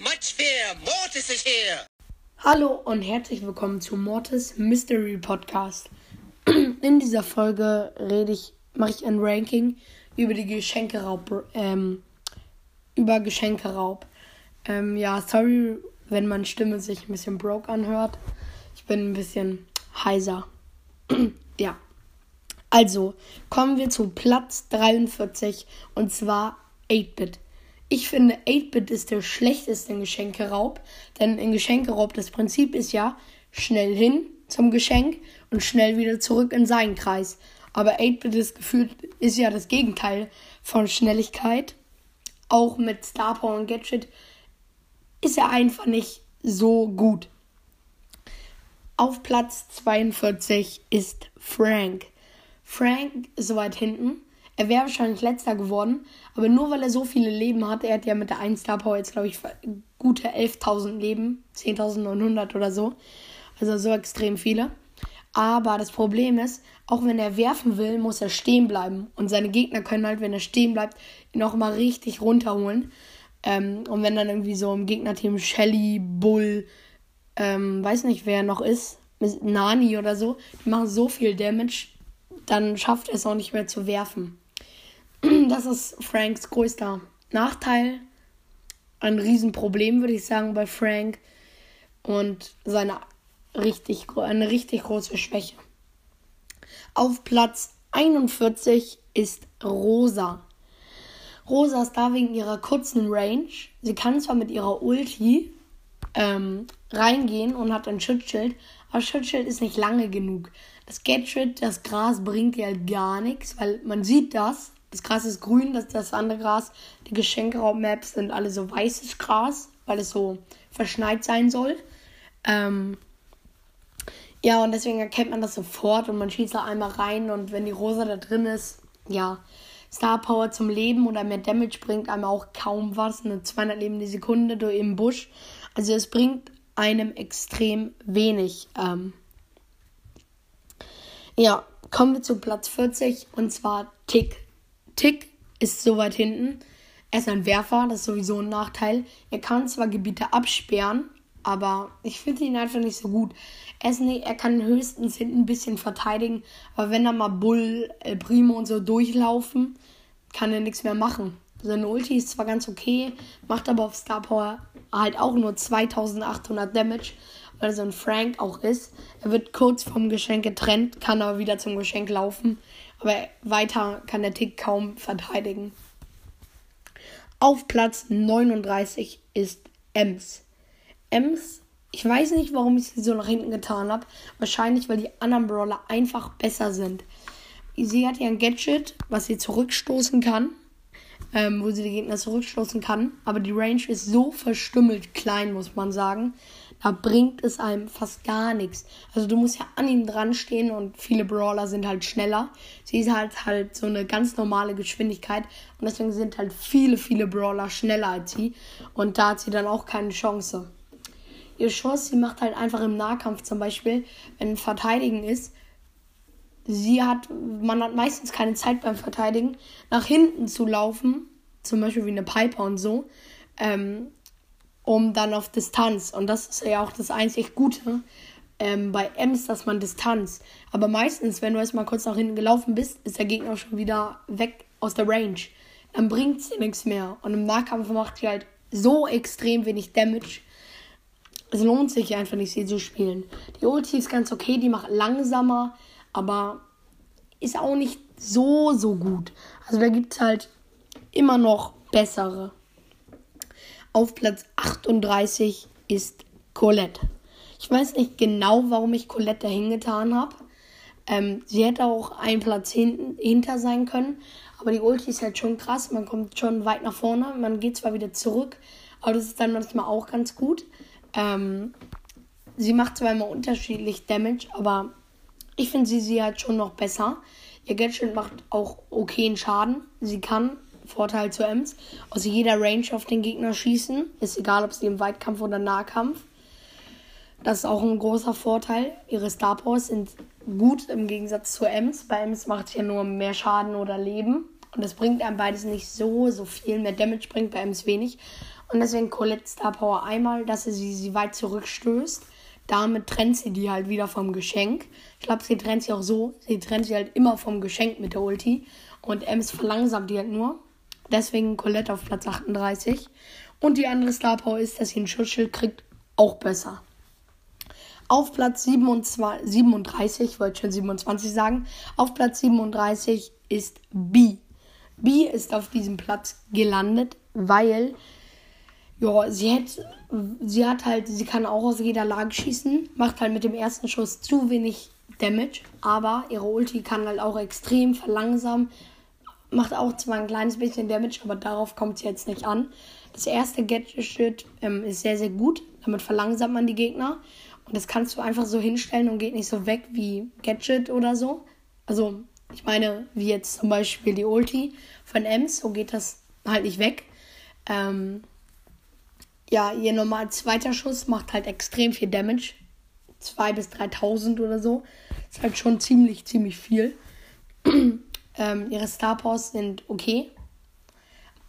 much fear. Mortis is here. Hallo und herzlich willkommen zu Mortis Mystery Podcast. In dieser Folge rede ich, mache ich ein Ranking über die Geschenkeraub, ähm, über Geschenkeraub. Ähm, ja, sorry, wenn meine Stimme sich ein bisschen broke anhört. Ich bin ein bisschen heiser. ja. Also, kommen wir zu Platz 43 und zwar 8-Bit. Ich finde, 8-Bit ist der schlechteste Geschenkeraub, denn in Geschenkeraub das Prinzip ist ja schnell hin zum Geschenk und schnell wieder zurück in seinen Kreis. Aber 8-Bit ist gefühlt ist ja das Gegenteil von Schnelligkeit. Auch mit Star Power und Gadget ist er einfach nicht so gut. Auf Platz 42 ist Frank. Frank ist so weit hinten. Er wäre wahrscheinlich letzter geworden, aber nur weil er so viele Leben hat, er hat ja mit der 1 Star Power jetzt, glaube ich, gute 11.000 Leben, 10.900 oder so. Also so extrem viele. Aber das Problem ist, auch wenn er werfen will, muss er stehen bleiben. Und seine Gegner können halt, wenn er stehen bleibt, ihn auch mal richtig runterholen. Ähm, und wenn dann irgendwie so im Gegnerteam Shelly, Bull, ähm, weiß nicht wer noch ist, Nani oder so, die machen so viel Damage, dann schafft er es auch nicht mehr zu werfen. Das ist Franks größter Nachteil. Ein Riesenproblem, würde ich sagen, bei Frank. Und seine richtig, eine richtig große Schwäche. Auf Platz 41 ist Rosa. Rosa ist da wegen ihrer kurzen Range. Sie kann zwar mit ihrer Ulti ähm, reingehen und hat ein Schutzschild, aber Schutzschild ist nicht lange genug. Das Gadget, das Gras bringt ihr halt gar nichts, weil man sieht das. Das Gras ist grün, das, das andere Gras, die Geschenkeraum-Maps sind alle so weißes Gras, weil es so verschneit sein soll. Ähm, ja, und deswegen erkennt man das sofort und man schießt da einmal rein und wenn die Rosa da drin ist, ja, Star Power zum Leben oder mehr Damage bringt einem auch kaum was. Eine 200 Leben die Sekunde durch im Busch. Also es bringt einem extrem wenig. Ähm ja, kommen wir zu Platz 40 und zwar Tick. Tick ist so weit hinten. Er ist ein Werfer, das ist sowieso ein Nachteil. Er kann zwar Gebiete absperren, aber ich finde ihn einfach nicht so gut. Er, ist nicht, er kann höchstens hinten ein bisschen verteidigen, aber wenn da mal Bull, El Primo und so durchlaufen, kann er nichts mehr machen. Seine Ulti ist zwar ganz okay, macht aber auf Star Power halt auch nur 2800 Damage, weil er so ein Frank auch ist. Er wird kurz vom Geschenk getrennt, kann aber wieder zum Geschenk laufen, aber weiter kann der Tick kaum verteidigen. Auf Platz 39 ist Ems. Ems, ich weiß nicht, warum ich sie so nach hinten getan habe. Wahrscheinlich, weil die anderen Brawler einfach besser sind. Sie hat ja ein Gadget, was sie zurückstoßen kann. Ähm, wo sie die Gegner zurückstoßen kann. Aber die Range ist so verstümmelt klein, muss man sagen. Da bringt es einem fast gar nichts. Also du musst ja an ihm dran stehen und viele Brawler sind halt schneller. Sie ist halt halt so eine ganz normale Geschwindigkeit und deswegen sind halt viele, viele Brawler schneller als sie. Und da hat sie dann auch keine Chance ihr Schuss, sie macht halt einfach im Nahkampf zum Beispiel, wenn Verteidigen ist, sie hat, man hat meistens keine Zeit beim Verteidigen, nach hinten zu laufen, zum Beispiel wie eine Piper und so, ähm, um dann auf Distanz. Und das ist ja auch das einzig Gute ähm, bei Ems, dass man Distanz. Aber meistens, wenn du erstmal kurz nach hinten gelaufen bist, ist der Gegner schon wieder weg aus der Range. Dann bringt sie nichts mehr. Und im Nahkampf macht sie halt so extrem wenig Damage es lohnt sich einfach nicht, sie zu spielen. Die Ulti ist ganz okay, die macht langsamer, aber ist auch nicht so, so gut. Also da gibt es halt immer noch bessere. Auf Platz 38 ist Colette. Ich weiß nicht genau, warum ich Colette dahin getan habe. Ähm, sie hätte auch einen Platz hinten, hinter sein können. Aber die Ulti ist halt schon krass. Man kommt schon weit nach vorne. Man geht zwar wieder zurück, aber das ist dann manchmal auch ganz gut. Ähm, sie macht zwar immer unterschiedlich Damage, aber ich finde sie, sie halt schon noch besser. Ihr Gadget macht auch okayen Schaden. Sie kann, Vorteil zu Ems, aus jeder Range auf den Gegner schießen. Ist egal, ob sie im Weitkampf oder Nahkampf. Das ist auch ein großer Vorteil. Ihre Star Powers sind gut im Gegensatz zu Ems. Bei Ems macht sie ja nur mehr Schaden oder Leben. Und das bringt einem beides nicht so, so viel. Mehr Damage bringt bei Ems wenig. Und deswegen Colette Star Power einmal, dass sie, sie weit zurückstößt. Damit trennt sie die halt wieder vom Geschenk. Ich glaube, sie trennt sie auch so. Sie trennt sie halt immer vom Geschenk mit der Ulti. Und Ems verlangsamt die halt nur. Deswegen Colette auf Platz 38. Und die andere Star Power ist, dass sie ein Schutzschild kriegt. Auch besser. Auf Platz 27, 37, ich wollte schon 27 sagen, auf Platz 37 ist B. B ist auf diesem Platz gelandet, weil ja, sie hat, sie hat halt, sie kann auch aus jeder Lage schießen, macht halt mit dem ersten Schuss zu wenig Damage, aber ihre Ulti kann halt auch extrem verlangsamen, macht auch zwar ein kleines bisschen Damage, aber darauf kommt sie jetzt nicht an. Das erste Gadget ähm, ist sehr, sehr gut, damit verlangsamt man die Gegner und das kannst du einfach so hinstellen und geht nicht so weg wie Gadget oder so. Also, ich meine, wie jetzt zum Beispiel die Ulti von Ems, so geht das halt nicht weg. Ähm, ja, ihr normal zweiter Schuss macht halt extrem viel Damage. 2.000 bis 3.000 oder so. Ist halt schon ziemlich, ziemlich viel. ähm, ihre Star Powers sind okay.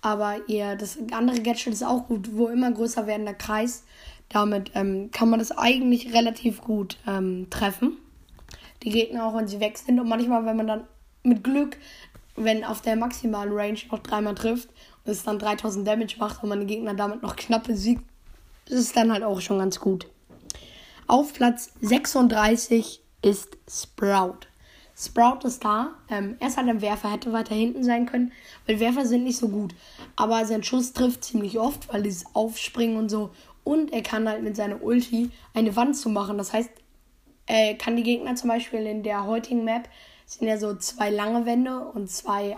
Aber ihr, das andere Gadget ist auch gut, wo immer größer werdender Kreis damit ähm, kann man das eigentlich relativ gut ähm, treffen. Die Gegner auch, wenn sie weg sind. Und manchmal, wenn man dann mit Glück, wenn auf der maximalen Range noch dreimal trifft und es dann 3000 Damage macht und man den Gegner damit noch knapp besiegt, ist es dann halt auch schon ganz gut. Auf Platz 36 ist Sprout. Sprout ist da. Ähm, er ist halt ein Werfer, hätte weiter hinten sein können, weil Werfer sind nicht so gut. Aber sein Schuss trifft ziemlich oft, weil dieses Aufspringen und so und er kann halt mit seiner Ulti eine Wand zu machen. Das heißt, er kann die Gegner zum Beispiel in der heutigen Map sind ja so zwei lange Wände und zwei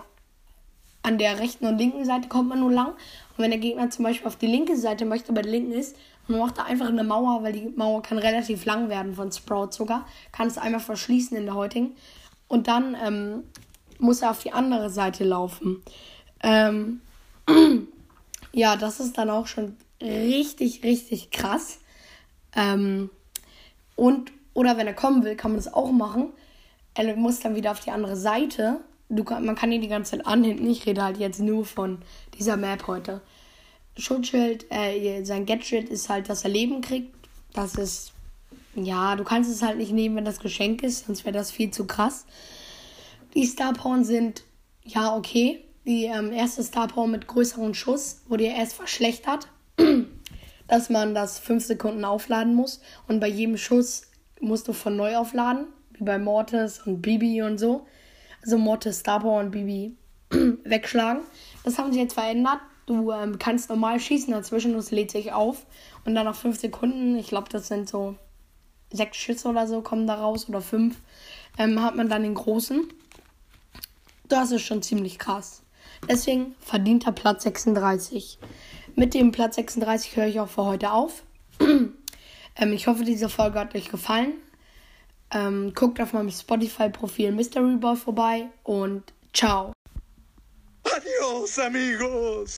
an der rechten und linken Seite kommt man nur lang. Und wenn der Gegner zum Beispiel auf die linke Seite möchte, bei der linken ist, man macht da einfach eine Mauer, weil die Mauer kann relativ lang werden von Sprout sogar. Kann es einmal verschließen in der heutigen. Und dann ähm, muss er auf die andere Seite laufen. Ähm, ja, das ist dann auch schon richtig, richtig krass. Ähm, und, oder wenn er kommen will, kann man das auch machen. Er muss dann wieder auf die andere Seite. Du man kann ihn die ganze Zeit anhinten. Ich rede halt jetzt nur von dieser Map heute. Schutzschild, äh, sein Gadget ist halt, dass er Leben kriegt. Das ist, ja, du kannst es halt nicht nehmen, wenn das Geschenk ist, sonst wäre das viel zu krass. Die Star Power sind, ja, okay. Die ähm, erste Star Power mit größeren Schuss wurde ja erst verschlechtert dass man das 5 Sekunden aufladen muss. Und bei jedem Schuss musst du von neu aufladen, wie bei Mortis und Bibi und so. Also Mortis, Starpower und Bibi wegschlagen. Das haben sie jetzt verändert. Du ähm, kannst normal schießen dazwischen, lädt sich auf. Und dann nach 5 Sekunden, ich glaube, das sind so sechs Schüsse oder so, kommen da raus oder fünf, ähm, hat man dann den großen. Das ist schon ziemlich krass. Deswegen verdienter Platz 36. Mit dem Platz 36 höre ich auch für heute auf. ähm, ich hoffe, diese Folge hat euch gefallen. Ähm, guckt auf meinem Spotify-Profil Mystery Boy vorbei und ciao. Adios, amigos.